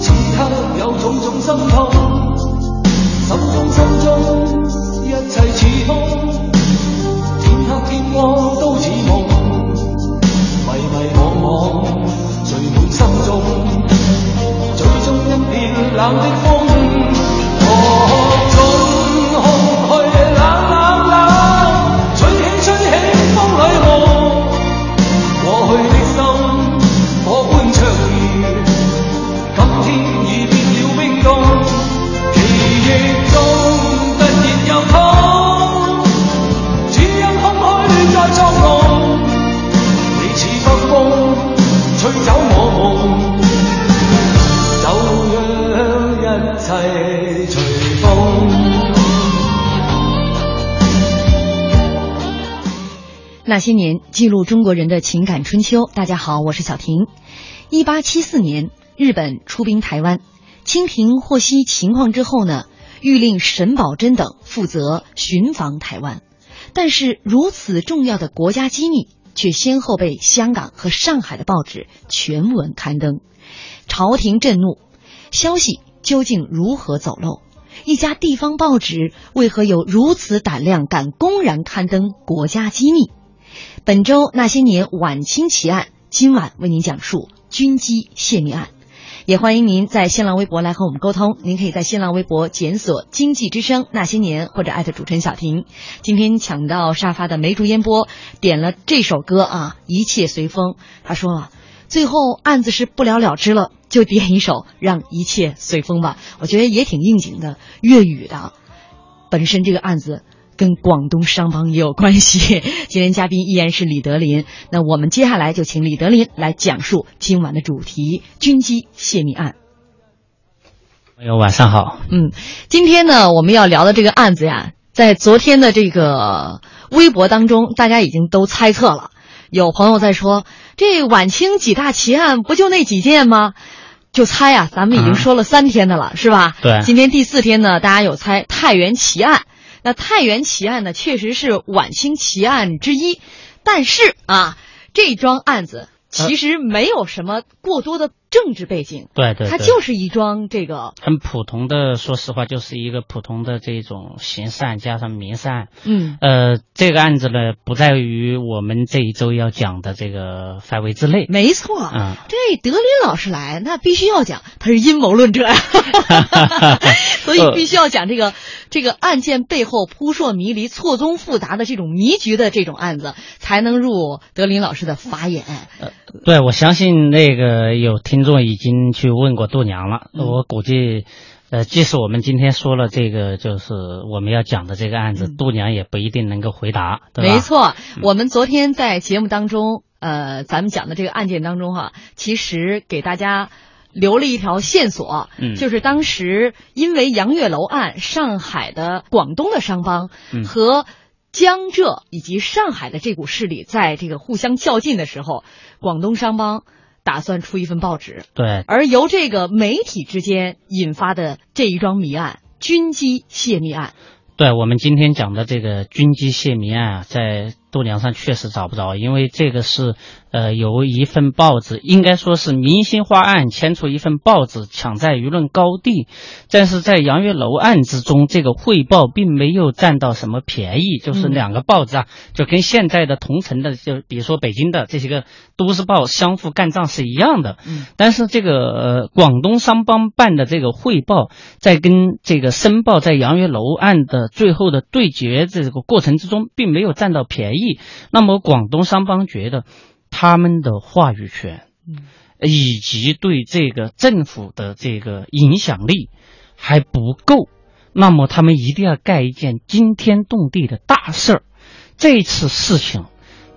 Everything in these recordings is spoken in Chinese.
此刻有种种心痛心中心中一切似空天黑天光都似梦迷迷惘惘聚满心中最终一片冷的风。那些年，记录中国人的情感春秋。大家好，我是小婷。一八七四年，日本出兵台湾，清廷获悉情况之后呢，谕令沈葆桢等负责巡防台湾。但是，如此重要的国家机密，却先后被香港和上海的报纸全文刊登，朝廷震怒。消息究竟如何走漏？一家地方报纸为何有如此胆量，敢公然刊登国家机密？本周那些年晚清奇案，今晚为您讲述军机泄密案。也欢迎您在新浪微博来和我们沟通。您可以在新浪微博检索“经济之声那些年”或者艾特主持人小婷。今天抢到沙发的梅竹烟波点了这首歌啊，一切随风。他说了，最后案子是不了了之了，就点一首让一切随风吧。我觉得也挺应景的，粤语的。本身这个案子。跟广东商帮也有关系。今天嘉宾依然是李德林，那我们接下来就请李德林来讲述今晚的主题——军机泄密案。朋友晚上好。嗯，今天呢，我们要聊的这个案子呀，在昨天的这个微博当中，大家已经都猜测了。有朋友在说，这晚清几大奇案不就那几件吗？就猜啊，咱们已经说了三天的了，是吧？对。今天第四天呢，大家有猜太原奇案。那太原奇案呢，确实是晚清奇案之一，但是啊，这桩案子其实没有什么过多的。政治背景，对对，它就是一桩这个很普通的，说实话，就是一个普通的这种刑事案加上民事案。嗯，呃，这个案子呢，不在于我们这一周要讲的这个范围之内。没错，嗯，这德林老师来，那必须要讲，他是阴谋论者呀，所以必须要讲这个这个案件背后扑朔迷离、错综复杂的这种迷局的这种案子，才能入德林老师的法眼。呃，对，我相信那个有听。众已经去问过度娘了，我估计，呃，即使我们今天说了这个，就是我们要讲的这个案子，度娘也不一定能够回答，对吧？没错，我们昨天在节目当中，呃，咱们讲的这个案件当中哈，其实给大家留了一条线索，嗯，就是当时因为杨月楼案，上海的、广东的商帮和江浙以及上海的这股势力在这个互相较劲的时候，广东商帮。打算出一份报纸，对，而由这个媒体之间引发的这一桩谜案——军机泄密案。对我们今天讲的这个军机泄密案啊，在度娘上确实找不着，因为这个是呃，有一份报纸，应该说是明星花案牵出一份报纸，抢在舆论高地。但是在杨月楼案之中，这个汇报并没有占到什么便宜，就是两个报纸啊，就跟现在的同城的，就比如说北京的这些个都市报相互干仗是一样的。嗯，但是这个呃广东商帮办的这个汇报，在跟这个申报在杨月楼案的最后的对决这个过程之中，并没有占到便宜。那么广东商帮觉得。他们的话语权，以及对这个政府的这个影响力还不够，那么他们一定要干一件惊天动地的大事儿。这次事情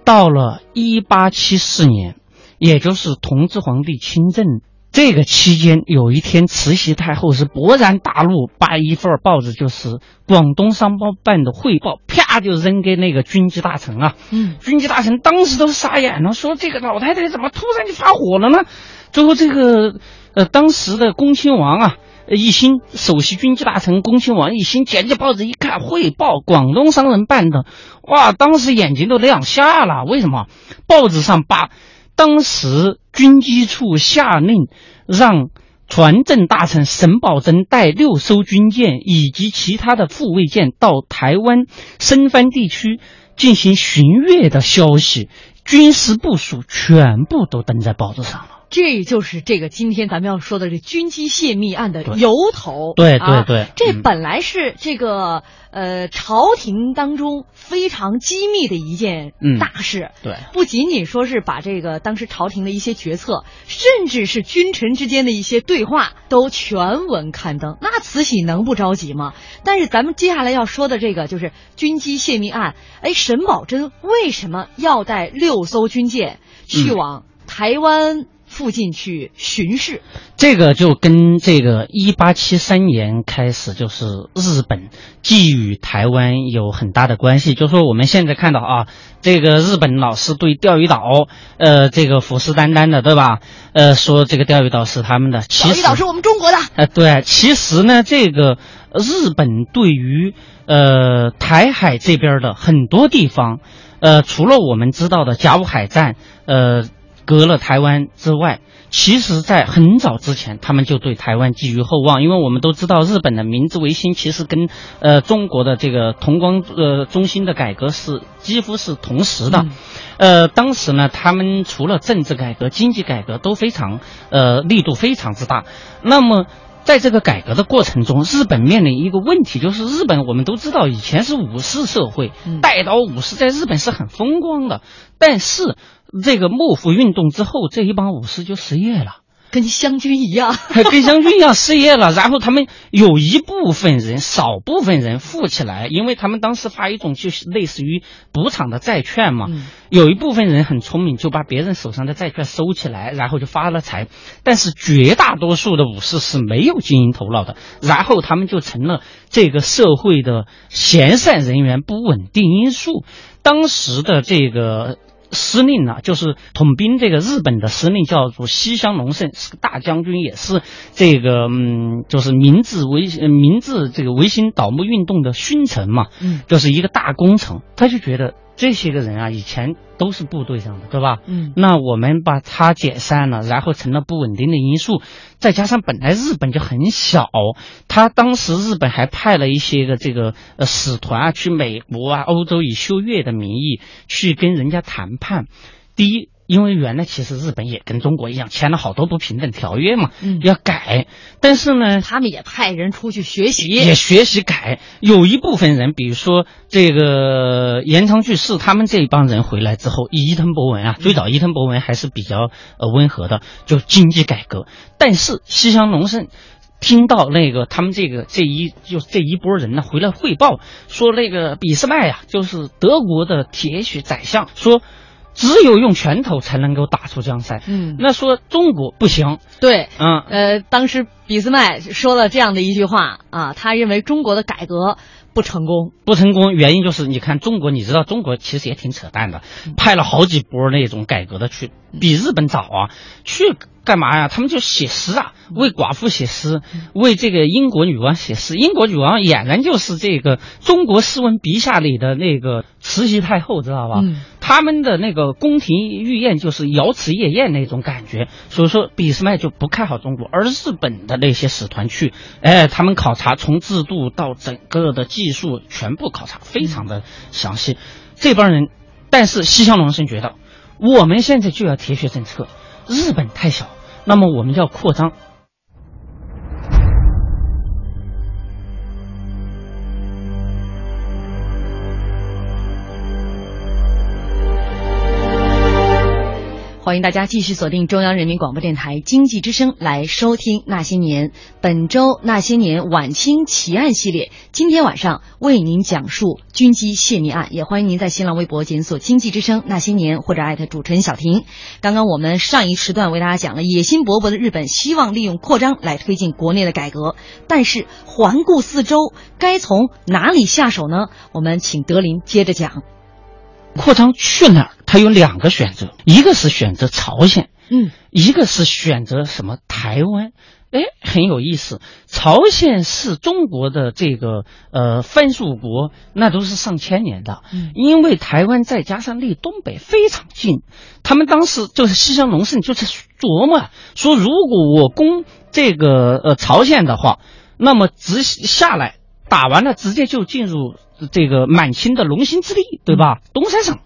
到了一八七四年，也就是同治皇帝亲政。这个期间，有一天，慈禧太后是勃然大怒，把一份报纸，就是广东商报办的汇报，啪就扔给那个军机大臣啊。嗯，军机大臣当时都傻眼了，说这个老太太怎么突然就发火了呢？最后，这个呃，当时的恭亲王啊，一心首席军机大臣恭亲王一心捡起报纸一看，汇报广东商人办的，哇，当时眼睛都亮瞎了。为什么？报纸上把。当时军机处下令，让船政大臣沈葆桢带六艘军舰以及其他的护卫舰到台湾深番地区进行巡阅的消息，军事部署全部都登在报纸上了。这就是这个今天咱们要说的这军机泄密案的由头。对对对，这本来是这个呃朝廷当中非常机密的一件大事。对，不仅仅说是把这个当时朝廷的一些决策，甚至是君臣之间的一些对话都全文刊登，那慈禧能不着急吗？但是咱们接下来要说的这个就是军机泄密案。哎，沈葆桢为什么要带六艘军舰去往台湾？附近去巡视，这个就跟这个一八七三年开始就是日本寄予台湾有很大的关系。就说我们现在看到啊，这个日本老是对钓鱼岛，呃，这个虎视眈眈的，对吧？呃，说这个钓鱼岛是他们的，钓鱼岛是我们中国的。呃，对，其实呢，这个日本对于呃台海这边的很多地方，呃，除了我们知道的甲午海战，呃。隔了台湾之外，其实，在很早之前，他们就对台湾寄予厚望，因为我们都知道，日本的明治维新其实跟呃中国的这个同光呃中心的改革是几乎是同时的，呃，当时呢，他们除了政治改革、经济改革都非常呃力度非常之大，那么。在这个改革的过程中，日本面临一个问题，就是日本我们都知道以前是武士社会，带刀武士在日本是很风光的，但是这个幕府运动之后，这一帮武士就失业了。跟湘军一样，跟湘军一样失业了。然后他们有一部分人，少部分人富起来，因为他们当时发一种就是类似于补偿的债券嘛。有一部分人很聪明，就把别人手上的债券收起来，然后就发了财。但是绝大多数的武士是没有经营头脑的，然后他们就成了这个社会的闲散人员，不稳定因素。当时的这个。司令呢，就是统兵这个日本的司令叫做西乡隆盛，是个大将军，也是这个嗯，就是明治维明治这个维新倒幕运动的勋臣嘛，嗯，就是一个大功臣，他就觉得。这些个人啊，以前都是部队上的，对吧？嗯，那我们把他解散了，然后成了不稳定的因素，再加上本来日本就很小，他当时日本还派了一些个这个呃使团啊去美国啊、欧洲以修月的名义去跟人家谈判，第一。因为原来其实日本也跟中国一样签了好多不平等条约嘛，嗯，要改，但是呢，他们也派人出去学习，也学习改。有一部分人，比如说这个岩仓具视他们这一帮人回来之后，伊藤博文啊，最早伊藤博文还是比较呃温和的，就经济改革。但是西乡隆盛听到那个他们这个这一就这一波人呢回来汇报说，那个俾斯麦呀，就是德国的铁血宰相说。只有用拳头才能够打出江山。嗯，那说中国不行。对，嗯，呃，当时俾斯麦说了这样的一句话啊，他认为中国的改革不成功，不成功原因就是你看中国，你知道中国其实也挺扯淡的，派了好几波那种改革的去，比日本早啊，去干嘛呀？他们就写诗啊，为寡妇写诗，为这个英国女王写诗。英国女王俨然就是这个中国诗文笔下里的那个慈禧太后，知道吧？他们的那个宫廷御宴就是瑶池夜宴那种感觉，所以说俾斯麦就不看好中国，而日本的那些使团去，哎，他们考察从制度到整个的技术全部考察，非常的详细。这帮人，但是西乡隆盛觉得，我们现在就要铁血政策，日本太小，那么我们要扩张。欢迎大家继续锁定中央人民广播电台经济之声来收听《那些年》本周《那些年》晚清奇案系列。今天晚上为您讲述军机泄密案，也欢迎您在新浪微博检索“经济之声那些年”或者艾特主持人小婷。刚刚我们上一时段为大家讲了野心勃勃的日本希望利用扩张来推进国内的改革，但是环顾四周，该从哪里下手呢？我们请德林接着讲。扩张去哪儿？他有两个选择，一个是选择朝鲜，嗯，一个是选择什么台湾。哎，很有意思。朝鲜是中国的这个呃藩属国，那都是上千年的。嗯，因为台湾再加上离东北非常近，他们当时就是西乡隆盛就是琢磨说，如果我攻这个呃朝鲜的话，那么直下来打完了，直接就进入。这个满清的龙兴之地，对吧？东三省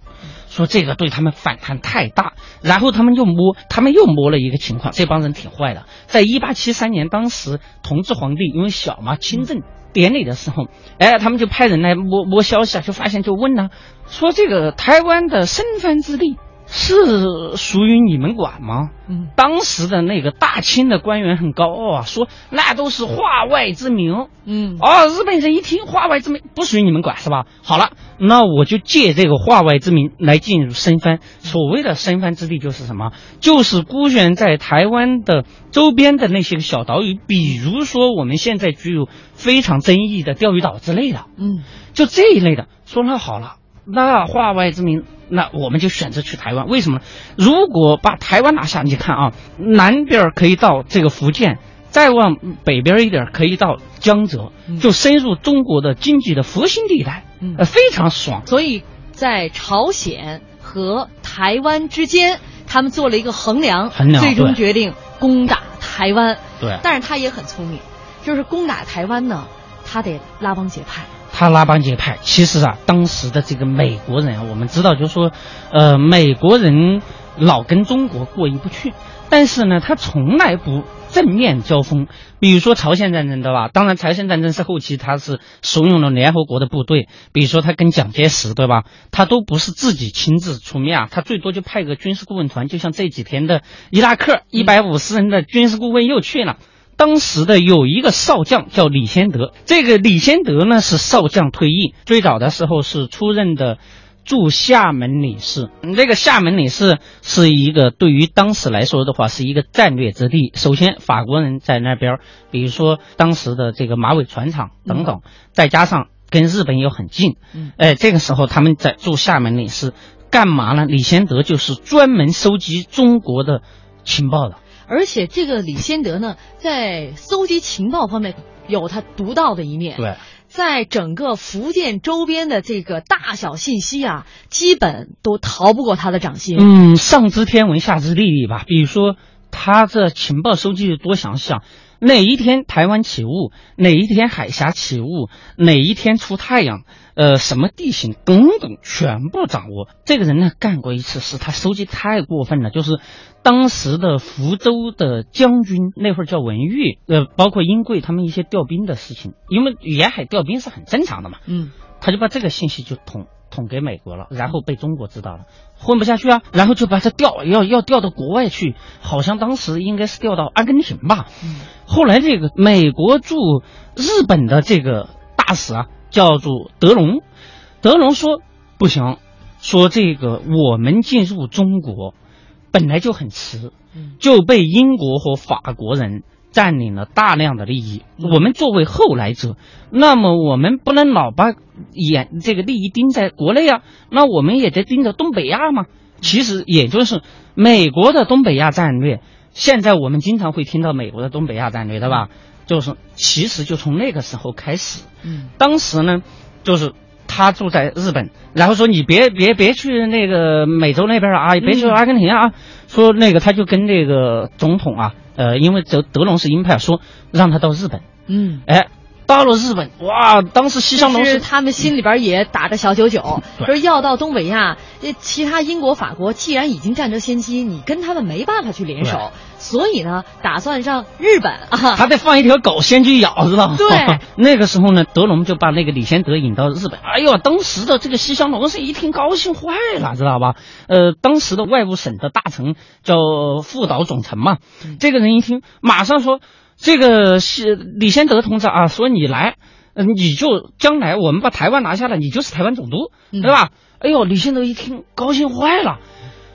说这个对他们反弹太大，然后他们又摸，他们又摸了一个情况，这帮人挺坏的。在一八七三年，当时同治皇帝因为小嘛，亲政典礼的时候，哎，他们就派人来摸摸消息啊，就发现就问呢，说这个台湾的生藩之地。是属于你们管吗？嗯，当时的那个大清的官员很高傲啊，说那都是化外之民。嗯，哦，日本人一听化外之民不属于你们管是吧？好了，那我就借这个化外之民来进入深藩。所谓的深藩之地就是什么？就是孤悬在台湾的周边的那些个小岛屿，比如说我们现在具有非常争议的钓鱼岛之类的。嗯，就这一类的。说那好了，那化外之民。那我们就选择去台湾，为什么？如果把台湾拿下，你看啊，南边可以到这个福建，再往北边一点可以到江浙，就深入中国的经济的核心地带，呃，非常爽。所以在朝鲜和台湾之间，他们做了一个衡量，衡量，最终决定攻打台湾。对，但是他也很聪明，就是攻打台湾呢，他得拉帮结派。他拉帮结派，其实啊，当时的这个美国人啊，我们知道，就是说，呃，美国人老跟中国过意不去，但是呢，他从来不正面交锋。比如说朝鲜战争，对吧？当然，朝鲜战争是后期他是怂恿了联合国的部队，比如说他跟蒋介石，对吧？他都不是自己亲自出面啊，他最多就派个军事顾问团，就像这几天的伊拉克一百五十人的军事顾问又去了。当时的有一个少将叫李先德，这个李先德呢是少将退役，最早的时候是出任的驻厦门领事。这个厦门领事是一个对于当时来说的话是一个战略之地。首先，法国人在那边，比如说当时的这个马尾船厂等等，再加上跟日本又很近，哎，这个时候他们在驻厦门领事干嘛呢？李先德就是专门收集中国的情报的。而且这个李先德呢，在搜集情报方面有他独到的一面。对，在整个福建周边的这个大小信息啊，基本都逃不过他的掌心。嗯，上知天文，下知地理吧。比如说，他这情报收集的多详细啊！哪一天台湾起雾？哪一天海峡起雾？哪一天出太阳？呃，什么地形等等，全部掌握。这个人呢，干过一次事，他收集太过分了。就是当时的福州的将军，那会儿叫文玉，呃，包括英贵他们一些调兵的事情，因为沿海调兵是很正常的嘛。嗯，他就把这个信息就捅捅给美国了，然后被中国知道了，混不下去啊，然后就把他调，要要调到国外去，好像当时应该是调到阿根廷吧。嗯，后来这个美国驻日本的这个大使啊。叫做德隆，德隆说不行，说这个我们进入中国本来就很迟，就被英国和法国人占领了大量的利益。我们作为后来者，那么我们不能老把眼这个利益盯在国内啊，那我们也得盯着东北亚嘛。其实也就是美国的东北亚战略，现在我们经常会听到美国的东北亚战略，对吧？就是，其实就从那个时候开始，嗯，当时呢，就是他住在日本，然后说你别别别去那个美洲那边啊，别去阿根廷啊，说那个他就跟那个总统啊，呃，因为德德隆是鹰派，说让他到日本，嗯，哎。到了日本，哇！当时西乡隆是他们心里边也打着小九九，说要到东北亚，其他英国、法国既然已经占得先机，你跟他们没办法去联手，所以呢，打算让日本啊，他得放一条狗先去咬，知道吗？对，那个时候呢，德隆就把那个李先德引到日本。哎呦，当时的这个西乡隆盛一听高兴坏了，知道吧？呃，当时的外务省的大臣叫副岛总臣嘛，这个人一听，马上说。这个是李先德同志啊，说你来，嗯，你就将来我们把台湾拿下来，你就是台湾总督，对吧？哎呦，李先德一听高兴坏了，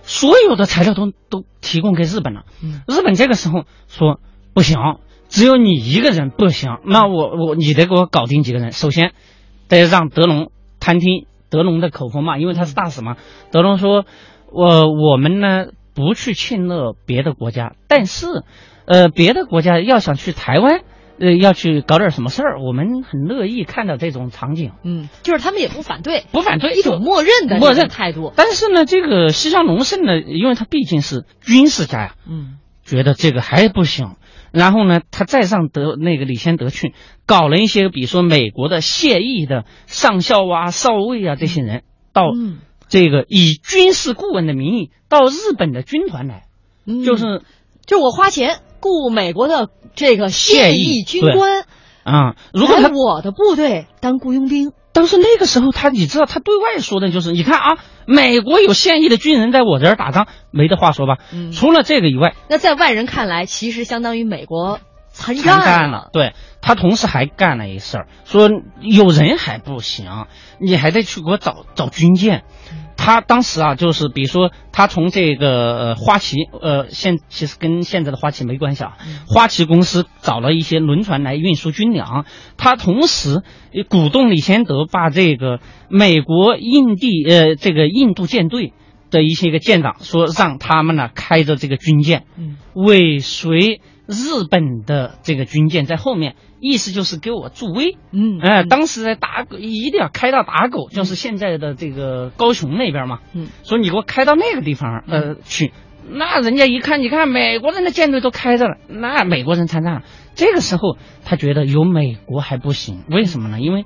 所有的材料都都提供给日本了。日本这个时候说不行，只有你一个人不行，那我我你得给我搞定几个人。首先得让德隆探听德隆的口风嘛，因为他是大使嘛。德隆说，我我们呢不去侵略别的国家，但是。呃，别的国家要想去台湾，呃，要去搞点什么事儿，我们很乐意看到这种场景。嗯，就是他们也不反对，不反对，一种默认的默认态度。但是呢，这个西乡隆盛呢，因为他毕竟是军事家呀，嗯，觉得这个还不行。然后呢，他再上德那个李先德去搞了一些，比如说美国的现役的上校啊、少尉啊这些人到这个以军事顾问的名义到日本的军团来，就是，就我花钱。雇美国的这个现役军官啊，如果他我的部队当雇佣兵，但是那个时候他你知道他对外说的就是，你看啊，美国有现役的军人在我这儿打仗，没得话说吧？嗯，除了这个以外，那在外人看来，其实相当于美国参战了。对他同时还干了一事儿，说有人还不行，你还得去给我找找军舰。他当时啊，就是比如说，他从这个花旗，呃，现其实跟现在的花旗没关系啊。花旗公司找了一些轮船来运输军粮，他同时鼓动李先德把这个美国印地，呃，这个印度舰队的一些个舰长说，让他们呢开着这个军舰，尾随日本的这个军舰在后面。意思就是给我助威，嗯，哎，当时在打狗，一定要开到打狗，就是现在的这个高雄那边嘛，嗯，说你给我开到那个地方，呃，去，那人家一看，你看美国人的舰队都开着了，那美国人参战了，这个时候他觉得有美国还不行，为什么呢？因为，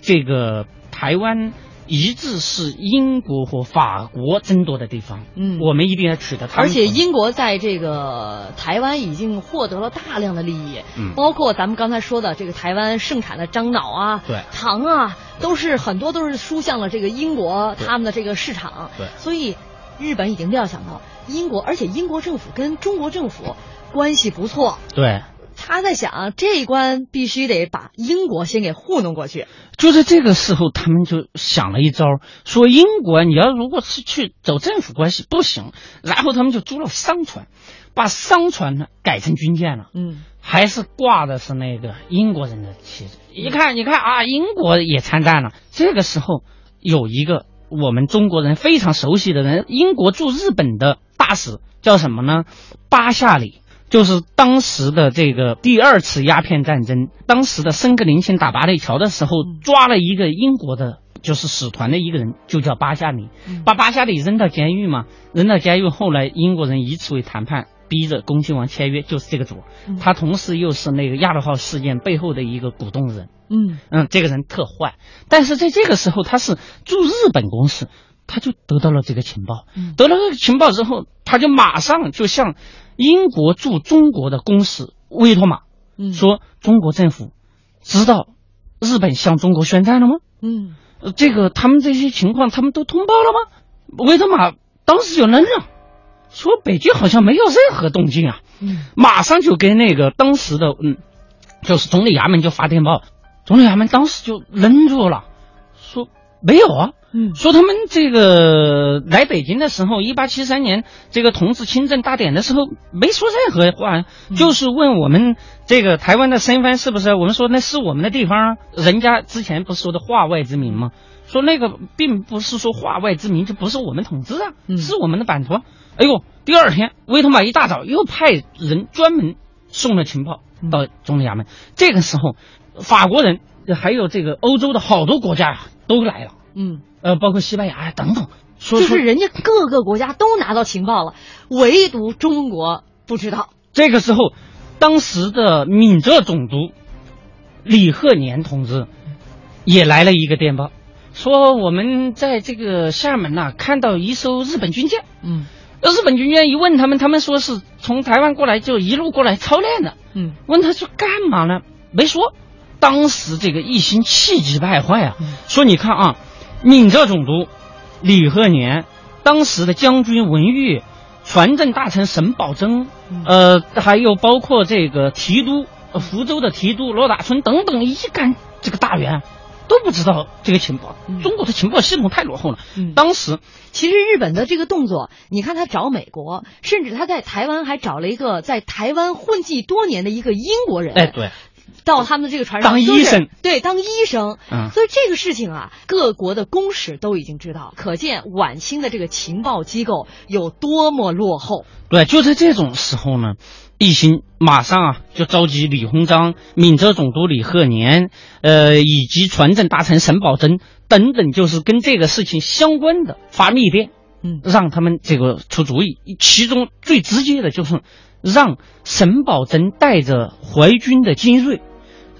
这个台湾。一直是英国和法国争夺的地方，嗯，我们一定要取得。而且英国在这个台湾已经获得了大量的利益，嗯，包括咱们刚才说的这个台湾盛产的樟脑啊，对，糖啊，都是很多都是输向了这个英国他们的这个市场，对，所以日本已经料想到英国，而且英国政府跟中国政府关系不错，对。他在想这一关必须得把英国先给糊弄过去。就在这个时候，他们就想了一招，说英国你要如果是去走政府关系不行，然后他们就租了商船，把商船呢改成军舰了。嗯，还是挂的是那个英国人的旗帜。一看，你看啊，英国也参战了。这个时候有一个我们中国人非常熟悉的人，英国驻日本的大使叫什么呢？巴夏里。就是当时的这个第二次鸦片战争，当时的申格林星打八里桥的时候，抓了一个英国的，就是使团的一个人，就叫巴夏里，把巴夏里扔到监狱嘛，扔到监狱，后来英国人以此为谈判，逼着恭亲王签约，就是这个主，他同时又是那个亚罗号事件背后的一个鼓动人，嗯。嗯，这个人特坏，但是在这个时候他是驻日本公使，他就得到了这个情报，得到这个情报之后，他就马上就向。英国驻中国的公使威托马说：“中国政府知道日本向中国宣战了吗？嗯，这个他们这些情况他们都通报了吗？”威托马当时就愣了，说：“北京好像没有任何动静啊。”嗯，马上就跟那个当时的嗯，就是总理衙门就发电报，总理衙门当时就愣住了，说：“没有啊。”嗯，说他们这个来北京的时候，一八七三年这个同治亲政大典的时候，没说任何话，就是问我们这个台湾的身份是不是？我们说那是我们的地方啊。人家之前不是说的化外之民吗？说那个并不是说化外之民就不是我们统治啊，是我们的版图。哎呦，第二天威特玛一大早又派人专门送了情报到总理衙门。这个时候，法国人还有这个欧洲的好多国家呀。都来了，嗯，呃，包括西班牙呀等等，说就是人家各个国家都拿到情报了，唯独中国不知道。这个时候，当时的闽浙总督李鹤年同志也来了一个电报，说我们在这个厦门呐、看到一艘日本军舰。嗯日本军舰一问他们，他们说是从台湾过来，就一路过来操练的。嗯问他说干嘛呢？没说。当时这个一心气急败坏啊，嗯。说你看啊，闽浙总督李鹤年，当时的将军文玉，船政大臣沈葆桢，嗯。呃，还有包括这个提督，呃福州的提督罗大春等等一干这个大员，都不知道这个情报。嗯。中国的情报系统太落后了。嗯。当时其实日本的这个动作，你看他找美国，甚至他在台湾还找了一个在台湾混迹多年的一个英国人，哎，对，到他们的这个船上当医生对，当医生。嗯所以这个事情啊，各国的公使都已经知道，可见晚清的这个情报机构有多么落后。对，就在这种时候呢，一心马上啊就召集李鸿章、闽浙总督李鹤年，呃，以及船政大臣沈葆桢等等，就是跟这个事情相关的发密电，嗯让他们这个出主意。其中最直接的就是让沈葆桢带着淮军的精锐。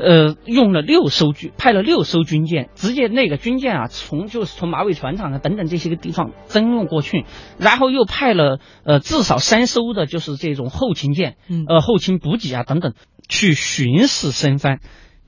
呃，用了六艘军，派了六艘军舰，直接那个军舰啊，从就是从马尾船厂啊等等这些个地方征用过去，然后又派了呃至少三艘的，就是这种后勤舰，嗯呃后勤补给啊等等，去巡视申番，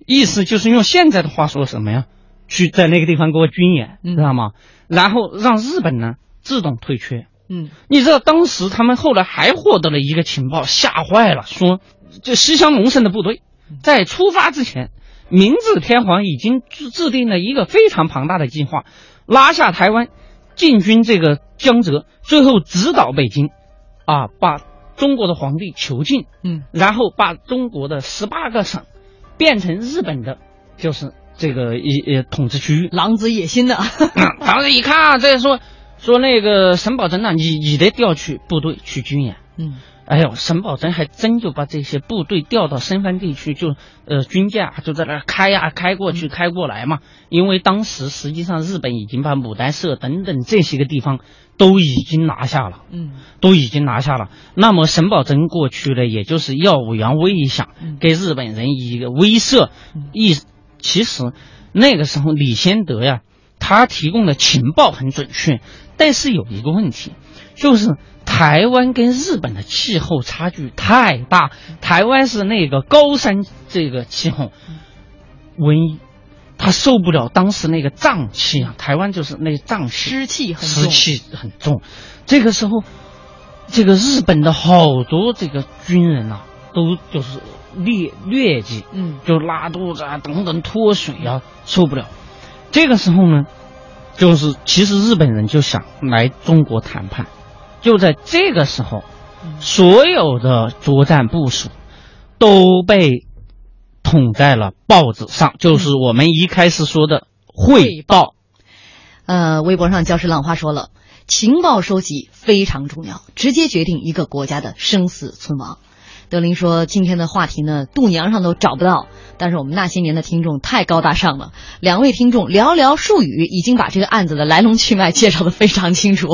意思就是用现在的话说什么呀？去在那个地方给我军演，嗯知道吗？然后让日本呢自动退却。嗯你知道当时他们后来还获得了一个情报，吓坏了，说这西乡隆盛的部队在出发之前，明治天皇已经制制定了一个非常庞大的计划，拉下台湾，进军这个江浙，最后直捣北京，啊，把中国的皇帝囚禁，嗯然后把中国的十八个省变成日本的，就是这个一呃统治区域。狼子野心的。当时一看啊，这说说那个沈葆桢呐，你你得调去部队去军演。嗯哎呦，沈葆桢还真就把这些部队调到深番地区，就呃军舰啊就在那儿开呀、开过去开过来嘛。因为当时实际上日本已经把牡丹社等等这些个地方都已经拿下了。嗯都已经拿下了。那么沈葆桢过去呢，也就是耀武扬威一下嗯，给日本人一个威慑嗯。意其实那个时候李先德呀，他提供的情报很准确，但是有一个问题，就是台湾跟日本的气候差距太大。台湾是那个高山这个气候，瘟疫，他受不了当时那个瘴气啊。台湾就是那瘴气，湿气很重。湿气很重。这个时候，这个日本的好多这个军人呐、都就是劣劣迹，嗯就拉肚子啊等等脱水啊，受不了。这个时候呢，就是其实日本人就想来中国谈判，就在这个时候，嗯所有的作战部署都被捅在了报纸上，就是我们一开始说的汇报。呃，微博上教师浪花说了，情报收集非常重要，直接决定一个国家的生死存亡。德林说，今天的话题呢，度娘上都找不到，但是我们那些年的听众太高大上了，两位听众寥寥数语已经把这个案子的来龙去脉介绍的非常清楚。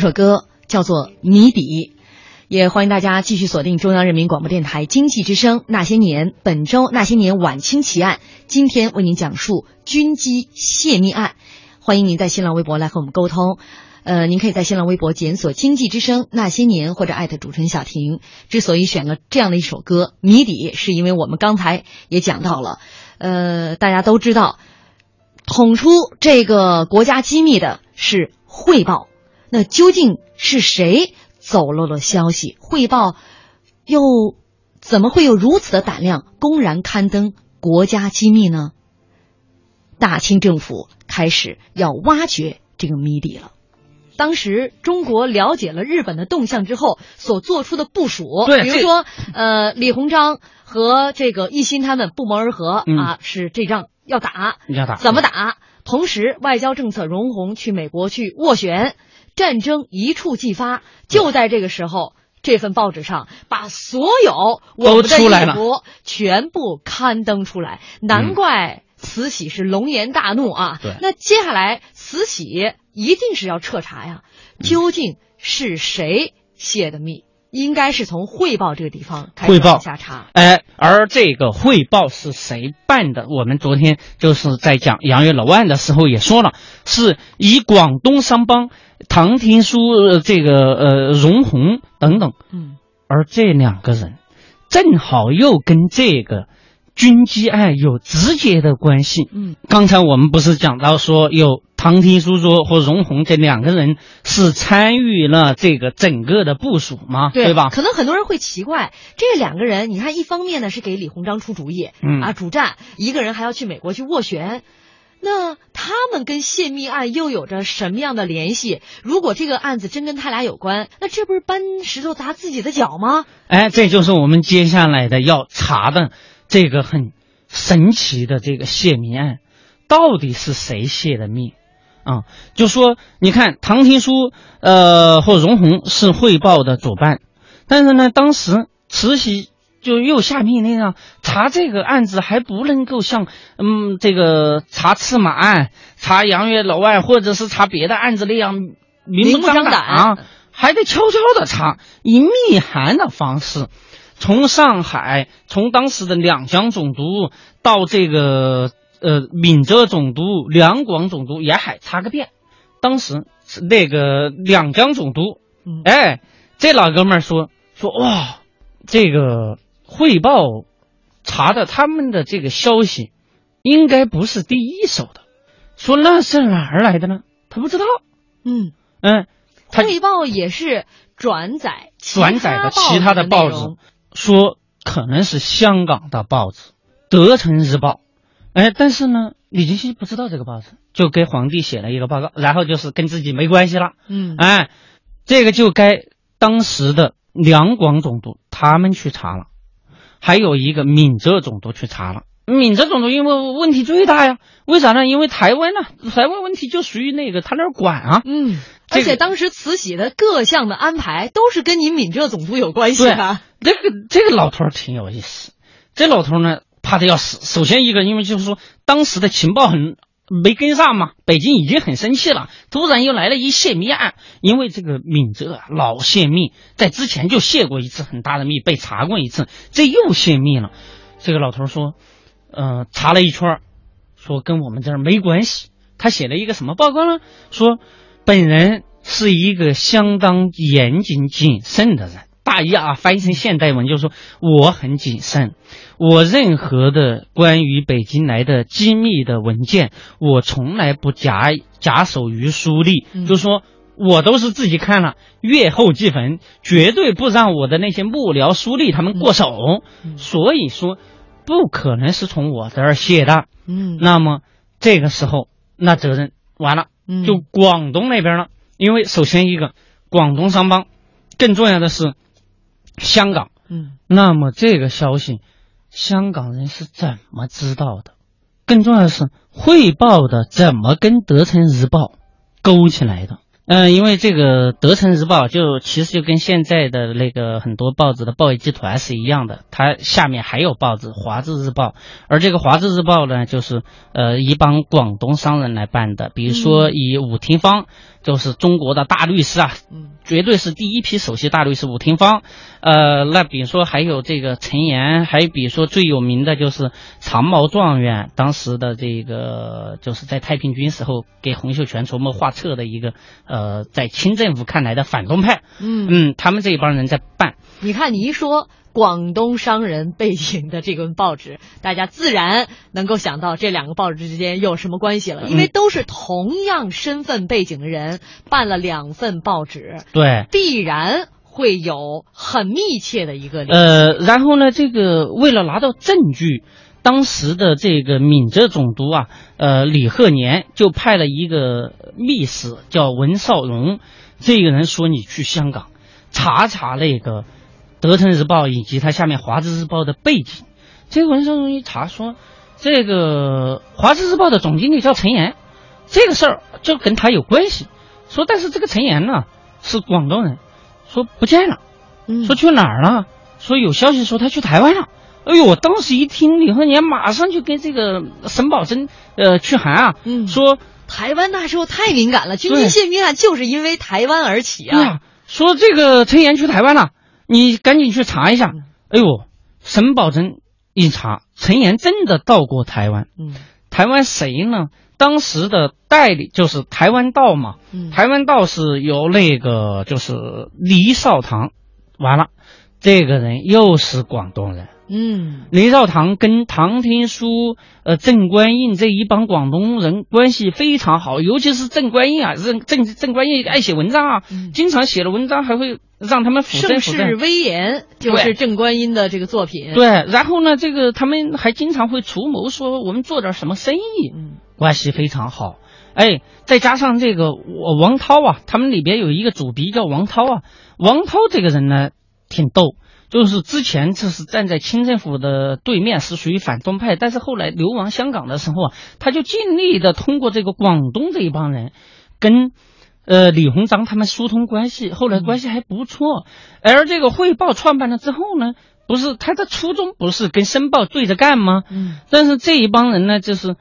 这首歌叫做《谜底》，也欢迎大家继续锁定中央人民广播电台经济之声《那些年》，本周《那些年》晚清奇案，今天为您讲述军机泄密案。欢迎您在新浪微博来和我们沟通。呃，您可以在新浪微博检索“经济之声那些年”或者艾特主持人小婷。之所以选了这样的一首歌《谜底》，是因为我们刚才也讲到了，呃，大家都知道，捅出这个国家机密的是汇报。那究竟是谁走漏了消息？汇报又怎么会有如此的胆量，公然刊登国家机密呢？大清政府开始要挖掘这个谜底了。当时中国了解了日本的动向之后所做出的部署，对比如说，呃，李鸿章和这个一心他们不谋而合、嗯啊，是这仗要打，要打怎么打？同时，外交政策容闳去美国去斡旋，战争一触即发。就在这个时候，这份报纸上把所有我们的都出来了全部刊登出来，难怪慈禧是龙颜大怒啊！对那接下来慈禧一定是要彻查呀，究竟是谁泄的密？应该是从汇报这个地方开始往下查。哎，而这个汇报是谁办的？我们昨天就是在讲杨月楼案的时候也说了，是以广东商帮、唐廷枢、呃这个呃荣鸿等等，嗯而这两个人正好又跟这个军机案有直接的关系。嗯刚才我们不是讲到说有唐廷枢说和荣鸿这两个人是参与了这个整个的部署吗？对吧？可能很多人会奇怪，这两个人，你看，一方面呢是给李鸿章出主意，嗯啊主战，一个人还要去美国去斡旋。那他们跟泄密案又有着什么样的联系？如果这个案子真跟他俩有关，那这不是搬石头砸自己的脚吗？哎，这就是我们接下来的要查的这个很神奇的这个泄密案，到底是谁泄的密？啊，就说你看唐廷枢呃或荣鸿是汇报的主办，但是呢，当时慈禧就又下命令啊，查这个案子还不能够像嗯这个查赤马案、查杨月楼案或者是查别的案子那样明明目张胆啊，还得悄悄的查，以密函的方式。从上海，从当时的两江总督到这个呃闽浙总督、两广总督沿海查个遍。当时是那个两江总督，嗯哎，这老哥们儿说说哇，这个汇报查的他们的这个消息，应该不是第一手的。说那是哪儿来的呢？他不知道。嗯，嗯，他汇报也是转载转载的其他的报纸说可能是香港的报纸《德城日报》，哎，但是呢，李金熙不知道这个报纸，就给皇帝写了一个报告，然后就是跟自己没关系了，嗯哎，这个就该当时的两广总督他们去查了，还有一个闽浙总督去查了。闽浙总督因为问题最大呀，为啥呢？因为台湾呢，台湾问题就属于那个他那儿管啊，嗯，这个而且当时慈禧的各项的安排都是跟你闽浙总督有关系的。这个这个老头儿挺有意思，这老头儿呢怕的要死。首先一个，因为就是说当时的情报很没跟上嘛，北京已经很生气了，突然又来了一泄密案，因为这个闽浙啊老泄密，在之前就泄过一次很大的密，被查过一次，这又泄密了。这个老头说，呃，查了一圈，说跟我们这儿没关系。他写了一个什么报告呢？说本人是一个相当严谨谨慎的人。大意啊，翻译成现代文就是说，我很谨慎，我任何的关于北京来的机密的文件，我从来不假假手于书吏，嗯就是说我都是自己看了，阅后即焚，绝对不让我的那些幕僚书吏他们过手。嗯所以说，不可能是从我这儿写的。嗯，那么这个时候，那责任完了，嗯就广东那边了。因为首先一个广东商帮，更重要的是香港。嗯那么这个消息，香港人是怎么知道的？更重要的是，汇报的怎么跟《德城日报》勾起来的？嗯、因为这个《德城日报》就其实就跟现在的那个很多报纸的报业集团是一样的，它下面还有报纸《华字日报》，而这个《华字日报》呢，就是呃一帮广东商人来办的，比如说以武廷芳就是中国的大律师啊，嗯。绝对是第一批首席大律师伍廷芳，呃，那比如说还有这个陈岩，还比如说最有名的就是长毛状元，当时的这个就是在太平军时候给洪秀全出谋划策的一个呃，在清政府看来的反动派，嗯，嗯，他们这一帮人在办，你看你一说广东商人背景的这个报纸，大家自然能够想到这两个报纸之间有什么关系了，因为嗯都是同样身份背景的人办了两份报纸，对，必然会有很密切的一个。呃，然后呢，这个为了拿到证据，当时的这个闽浙总督啊，呃，李鹤年就派了一个密使叫文绍荣，这个人说你去香港查查那个《德城日报》以及它下面《华资日报》的背景。这个文章中一查说，这个《华资日报》的总经理叫陈岩，这个事儿就跟他有关系。说，但是这个陈岩呢是广东人，说不见了。嗯说去哪儿了？说有消息说他去台湾了。哎呦，我当时一听，李鹤年马上就跟这个沈葆桢呃去函啊，嗯说台湾那时候太敏感了，军对机泄密案就是因为台湾而起啊。对呀，说这个陈岩去台湾了，你赶紧去查一下嗯。哎呦，沈葆桢一查，陈岩真的到过台湾。嗯台湾谁呢？当时的代理就是台湾道嘛，嗯台湾道是由那个就是黎少棠，完了，这个人又是广东人。嗯雷少堂跟唐天书、呃郑观应这一帮广东人关系非常好，尤其是郑观应啊，郑郑郑观应爱写文章啊，嗯经常写了文章还会让他们辅盛正辅正。世威严就是郑观音的这个作品。，对，然后呢，这个他们还经常会图谋说我们做点什么生意，嗯关系非常好。哎，再加上这个我王涛啊，他们里边有一个主笔叫王涛啊，王涛这个人呢挺逗，就是之前就是站在清政府的对面，是属于反动派，但是后来流亡香港的时候啊，他就尽力的通过这个广东这一帮人，跟呃李鸿章他们疏通关系，后来关系还不错。而这个《汇报》创办了之后呢，不是他的初衷不是跟《申报》对着干吗？嗯但是这一帮人呢，就是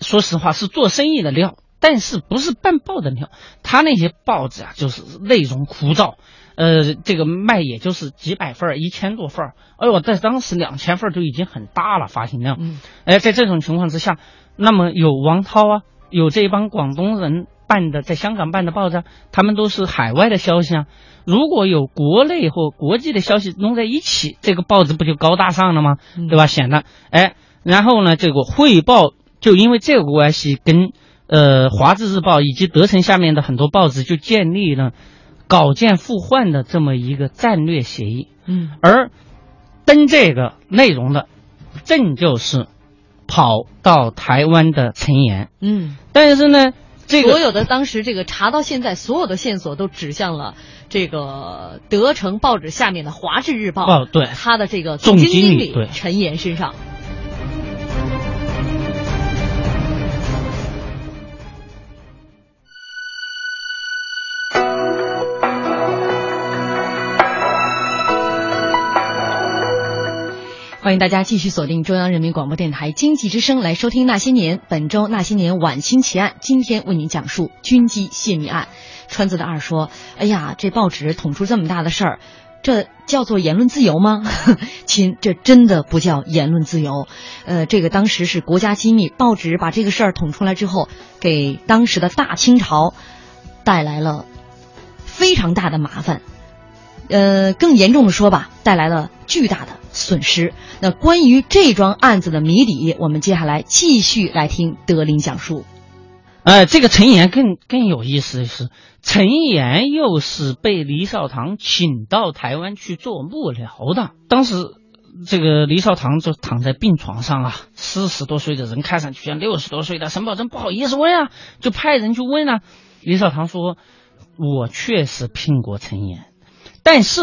说实话是做生意的料，但是不是办报的料。他那些报纸啊，就是内容枯燥，呃，这个卖也就是几百份儿、一千多份儿。哎呦，在当时两千份儿就已经很大了发行量。嗯哎，在这种情况之下，那么有王涛啊，有这帮广东人办的，在香港办的报纸啊，他们都是海外的消息啊。如果有国内或国际的消息弄在一起，这个报纸不就高大上了吗？嗯对吧？显得哎，然后呢，这个汇报就因为这个关系，跟呃《华字日报》以及德城下面的很多报纸就建立了稿件互换的这么一个战略协议。嗯而登这个内容的，正就是跑到台湾的陈岩。嗯，但是呢，这个所有的当时这个查到现在，所有的线索都指向了这个德城报纸下面的《华智日报》哦对他的这个总经理陈岩身上。欢迎大家继续锁定中央人民广播电台经济之声来收听《那些年》。本周《那些年》晚清奇案，今天为您讲述军机泄密案。川子的二说：“哎呀，这报纸捅出这么大的事儿，这叫做言论自由吗？亲，这真的不叫言论自由。呃，这个当时是国家机密，报纸把这个事儿捅出来之后，给当时的大清朝带来了非常大的麻烦。呃，更严重的说吧，带来了巨大的损失。那关于这桩案子的谜底，我们接下来继续来听德林讲述。哎，这个陈岩更更有意思的是，陈岩又是被黎少堂请到台湾去做幕僚的。当时这个黎少堂就躺在病床上啊，四十多岁的人看上去像六十多岁的。沈葆桢不好意思问啊，就派人去问啊。黎少堂说：“我确实聘过陈岩，但是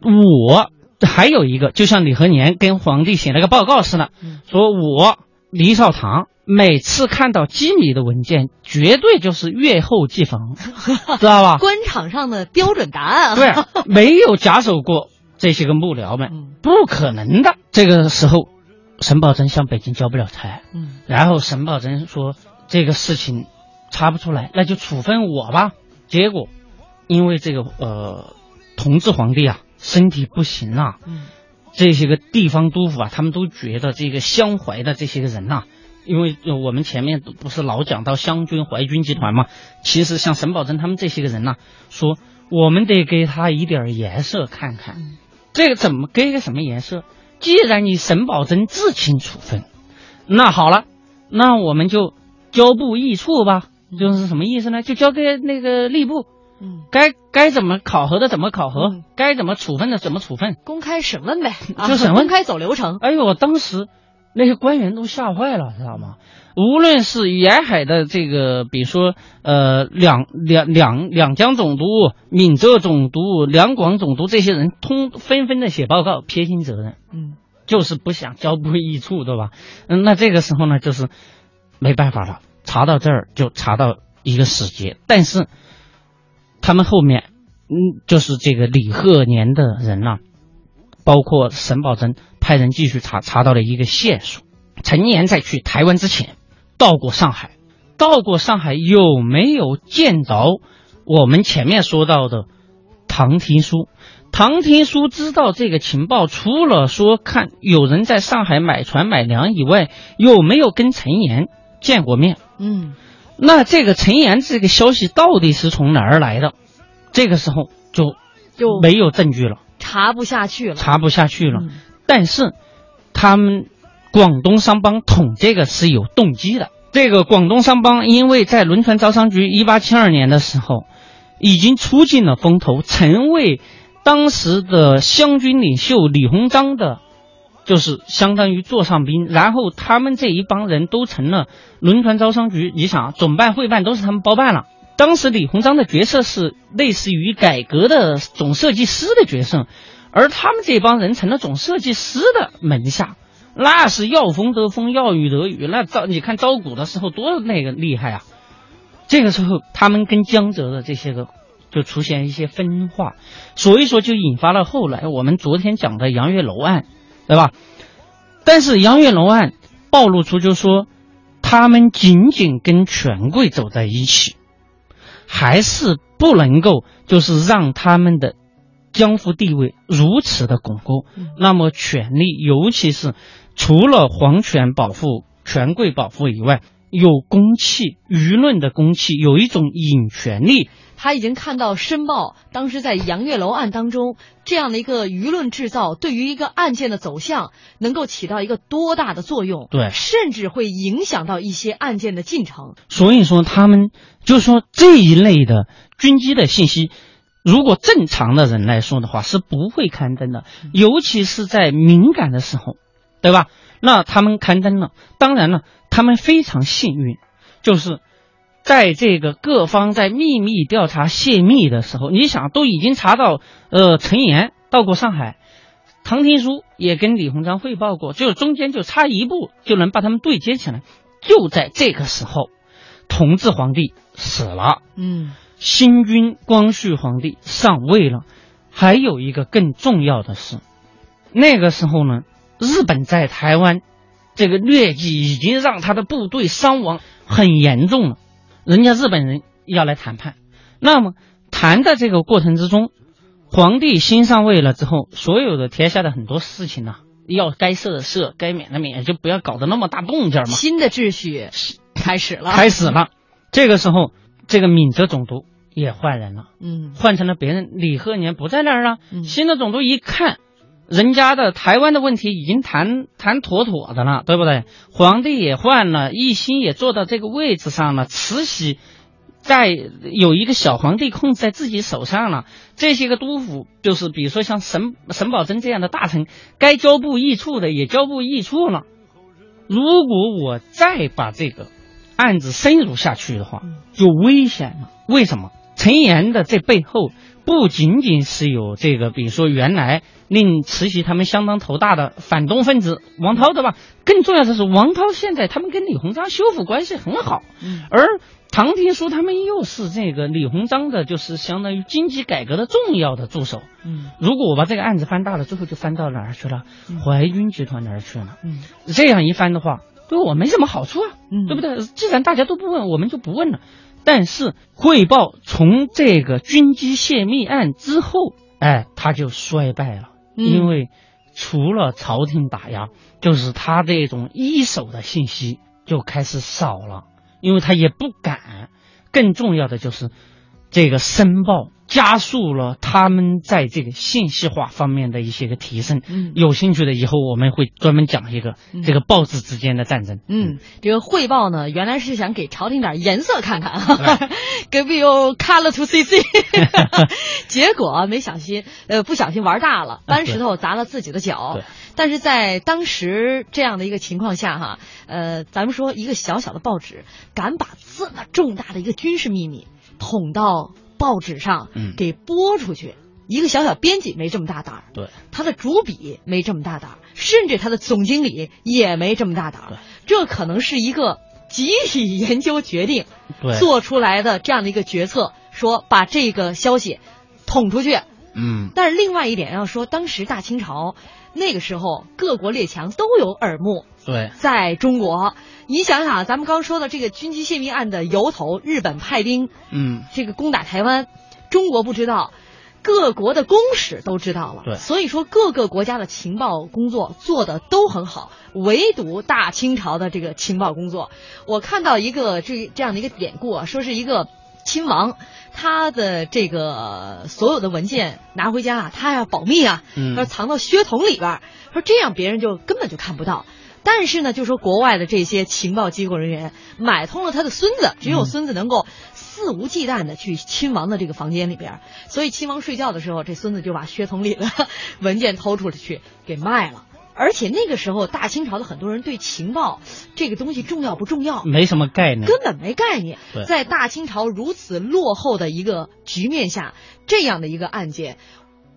我还有一个，就像李和年跟皇帝写了个报告似的，嗯说我李少堂每次看到机密的文件，绝对就是阅后即焚，知道吧？官场上的标准答案啊。对，没有假手过这些个幕僚们，嗯不可能的。这个时候，沈葆桢向北京交不了差，嗯然后沈葆桢说这个事情查不出来，那就处分我吧。结果因为这个呃同治皇帝啊身体不行啊，嗯这些个地方督府啊，他们都觉得这个襄淮的这些个人呐、因为呃我们前面不是老讲到湘军、淮军集团嘛，其实像沈葆桢他们这些个人呐、说我们得给他一点颜色看看。嗯这个怎么给个什么颜色？既然你沈葆桢自请处分，那好了，那我们就交部议处吧。就是什么意思呢？就交给那个吏部，嗯，该该怎么考核的怎么考核，嗯该怎么处分的怎么处分。公开审问呗，啊 就审问公开走流程。哎呦，我当时那些官员都吓坏了，知道吗？无论是沿海的这个，比如说呃两两两两江总督、闽浙总督、两广总督这些人，通纷纷的写报告撇清责任，嗯就是不想交不易处，对吧？嗯，那这个时候呢，就是没办法了，查到这儿就查到一个死结，但是他们后面，嗯，就是这个李鹤年的人呐、包括沈葆桢派人继续查，查到了一个线索。陈岩在去台湾之前，到过上海，到过上海有没有见着我们前面说到的唐廷枢？唐廷枢知道这个情报，除了说看有人在上海买船买粮以外，有没有跟陈岩见过面？嗯那这个陈岩这个消息到底是从哪儿来的？这个时候就就没有证据了，查不下去了。查不下去了。嗯但是他们广东商帮捅这个是有动机的。这个广东商帮因为在轮船招商局一八七二年的时候，已经出尽了风头，成为当时的湘军领袖李鸿章的，就是相当于座上宾。然后他们这一帮人都成了轮船招商局，你想总办会办都是他们包办了。当时李鸿章的角色是类似于改革的总设计师的角色，而他们这帮人成了总设计师的门下，那是要风得风，要雨得雨。那招你看招股的时候多那个厉害啊！这个时候他们跟江浙的这些个就出现一些分化，所以说就引发了后来我们昨天讲的杨月楼案，对吧？但是杨月龙案暴露出就说他们仅仅跟权贵走在一起，还是不能够就是让他们的江湖地位如此的巩固。那么权力，尤其是除了皇权保护、权贵保护以外，有公器、舆论的公器，有一种隐权力。他已经看到《申报》当时在杨月楼案当中这样的一个舆论制造，对于一个案件的走向能够起到一个多大的作用，对甚至会影响到一些案件的进程。所以说，他们就是说这一类的军机的信息，如果正常的人来说的话，是不会刊登的，尤其是在敏感的时候，对吧？那他们刊登了，当然了，他们非常幸运，就是在这个各方在秘密调查泄密的时候，你想都已经查到，呃，陈岩到过上海。唐廷枢也跟李鸿章汇报过，就中间就差一步就能把他们对接起来。就在这个时候，同治皇帝死了，嗯新君光绪皇帝上位了。还有一个更重要的是，那个时候呢，日本在台湾这个劣迹已经让他的部队伤亡很严重了，人家日本人要来谈判。那么谈的这个过程之中，皇帝新上位了之后，所有的天下的很多事情呢、要该赦的赦，该免的免，就不要搞得那么大动静嘛。新的秩序开始了，开始了。这个时候，这个闽浙总督也换人了，嗯换成了别人。李鹤年不在那儿了。嗯新的总督一看，人家的台湾的问题已经谈谈妥妥的了，对不对？皇帝也换了，奕欣也坐到这个位置上了，慈禧在有一个小皇帝控制在自己手上了。这些个督府，就是比如说像沈沈葆桢这样的大臣，该交部议处的也交部议处了。如果我再把这个案子深入下去的话，就危险了。为什么？陈岩的这背后不仅仅是有这个，比如说原来令慈禧他们相当头大的反动分子王涛，对吧？更重要的是，王涛现在他们跟李鸿章修复关系很好，嗯而唐廷枢他们又是这个李鸿章的，就是相当于经济改革的重要的助手。嗯如果我把这个案子翻大了，最后就翻到哪儿去了？淮军集团哪儿去了。嗯这样一翻的话，对我没什么好处啊，嗯对不对？既然大家都不问，我们就不问了。但是汇报从这个军机泄密案之后，哎，他就衰败了，因为除了朝廷打压，就是他这种一手的信息就开始少了，因为他也不敢。更重要的就是这个申报加速了他们在这个信息化方面的一些个提升。嗯有兴趣的以后我们会专门讲一个嗯这个报纸之间的战争。嗯，这个汇报呢，原来是想给朝廷点颜色看看啊，给 you color to see，结果啊没小心，呃，不小心玩大了，搬石头砸了自己的脚对。但是在当时这样的一个情况下哈，呃，咱们说一个小小的报纸敢把这么重大的一个军事秘密捅到报纸上嗯，给播出去。一个小小编辑没这么大胆儿，对，他的主笔没这么大胆儿，甚至他的总经理也没这么大胆儿。这可能是一个集体研究决定，做出来的这样的一个决策，说把这个消息捅出去。嗯，但是另外一点要说，当时大清朝那个时候各国列强都有耳目，对，在中国，你想想，咱们刚说的这个军机泄密案的由头，日本派兵嗯，这个攻打台湾，中国不知道，各国的公使都知道了。对所以说各个国家的情报工作做的都很好，唯独大清朝的这个情报工作，我看到一个这这样的一个典故啊，说是一个亲王。他的这个所有的文件拿回家啊，他要保密啊，嗯他说藏到靴筒里边，说这样别人就根本就看不到。但是呢，就说国外的这些情报机构人员买通了他的孙子，只有孙子能够肆无忌惮的去亲王的这个房间里边，所以亲王睡觉的时候，这孙子就把靴筒里的 文件偷出去给卖了。而且那个时候，大清朝的很多人对情报这个东西重要不重要，没什么概念。根本没概念。在大清朝如此落后的一个局面下，这样的一个案件，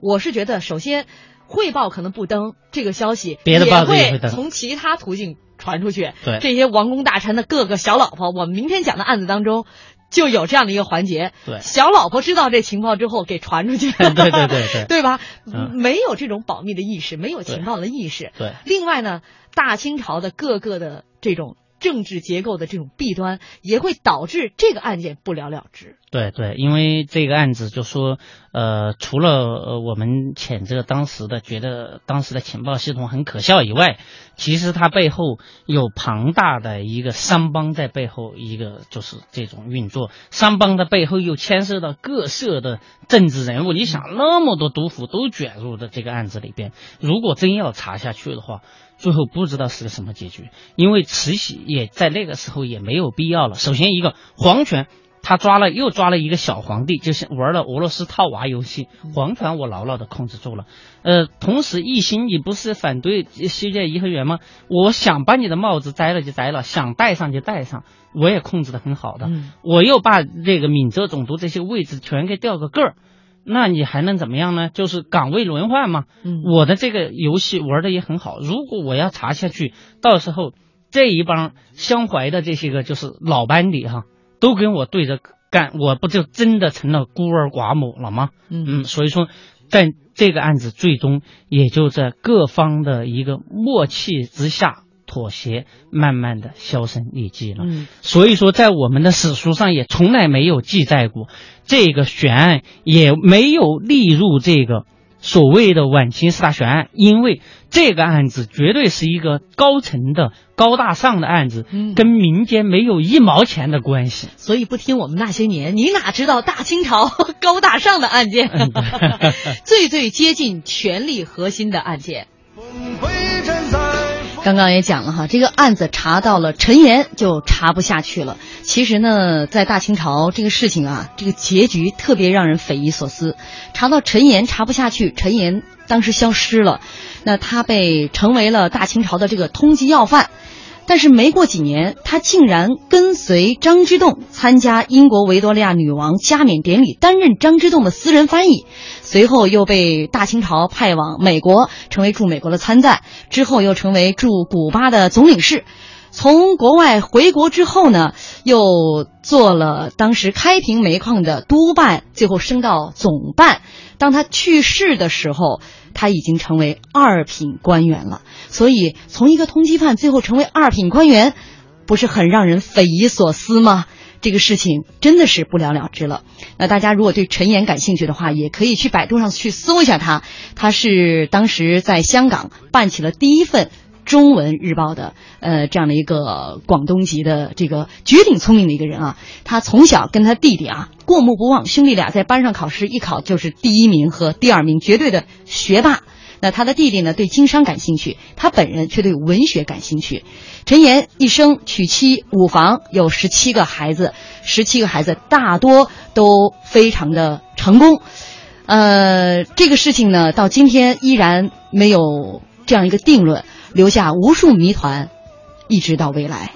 我是觉得，首先汇报可能不登这个消息，别的报纸也也会从其他途径传出去。对这些王公大臣的各个小老婆，我们明天讲的案子当中。就有这样的一个环节，对小老婆知道这情报之后给传出去，对对对对 对吧？嗯没有这种保密的意识，没有情报的意识，对另外呢，大清朝的各个的这种政治结构的这种弊端，也会导致这个案件不了了之。对对，因为这个案子就说，呃，除了呃我们谴责当时的觉得当时的情报系统很可笑以外，其实它背后有庞大的一个商帮在背后，一个就是这种运作，商帮的背后又牵涉到各色的政治人物。你想，那么多督府都卷入的这个案子里边，如果真要查下去的话，最后不知道是个什么结局，因为慈禧也在那个时候也没有必要了。首先一个皇权。他抓了又抓了一个小皇帝，就是玩了俄罗斯套娃游戏，皇权我牢牢的控制住了。呃，同时一心你不是反对修建颐和园吗？我想把你的帽子摘了就摘了，想戴上就戴上，我也控制的很好的。嗯我又把这个闽浙总督这些位置全给调个个儿，那你还能怎么样呢？就是岗位轮换嘛。嗯我的这个游戏玩的也很好，如果我要查下去，到时候这一帮相怀的这些个就是老班底哈，都跟我对着干，我不就真的成了孤儿寡母了吗？嗯嗯，所以说，在这个案子最终也就在各方的一个默契之下妥协，慢慢的销声匿迹了。嗯所以说，在我们的史书上也从来没有记载过这个悬案，也没有列入这个所谓的晚清四大悬案，因为这个案子绝对是一个高层的、高大上的案子，嗯跟民间没有一毛钱的关系。所以不听我们那些年，你哪知道大清朝 高大上的案件，嗯 最最接近权力核心的案件。刚刚也讲了哈，这个案子查到了陈岩就查不下去了。其实呢，在大清朝这个事情啊，这个结局特别让人匪夷所思。查到陈岩查不下去，陈岩当时消失了，那他被成为了大清朝的这个通缉要犯。但是没过几年，他竟然跟随张之洞参加英国维多利亚女王加冕典礼，担任张之洞的私人翻译。随后又被大清朝派往美国，成为驻美国的参赞，之后又成为驻古巴的总领事。从国外回国之后呢，又做了当时开平煤矿的督办，最后升到总办。当他去世的时候，他已经成为二品官员了。所以，从一个通缉犯最后成为二品官员，不是很让人匪夷所思吗？这个事情真的是不了了之了。那大家如果对陈岩感兴趣的话，也可以去百度上去搜一下他。他是当时在香港办起了第一份中文日报的，呃，这样的一个广东籍的这个绝顶聪明的一个人啊。他从小跟他弟弟啊过目不忘，兄弟俩在班上考试一考就是第一名和第二名，绝对的学霸。那他的弟弟呢，对经商感兴趣，他本人却对文学感兴趣。陈岩一生娶妻五房，有十七个孩子，十七个孩子大多都非常的成功。呃，这个事情呢，到今天依然没有这样一个定论，留下无数谜团一直到未来。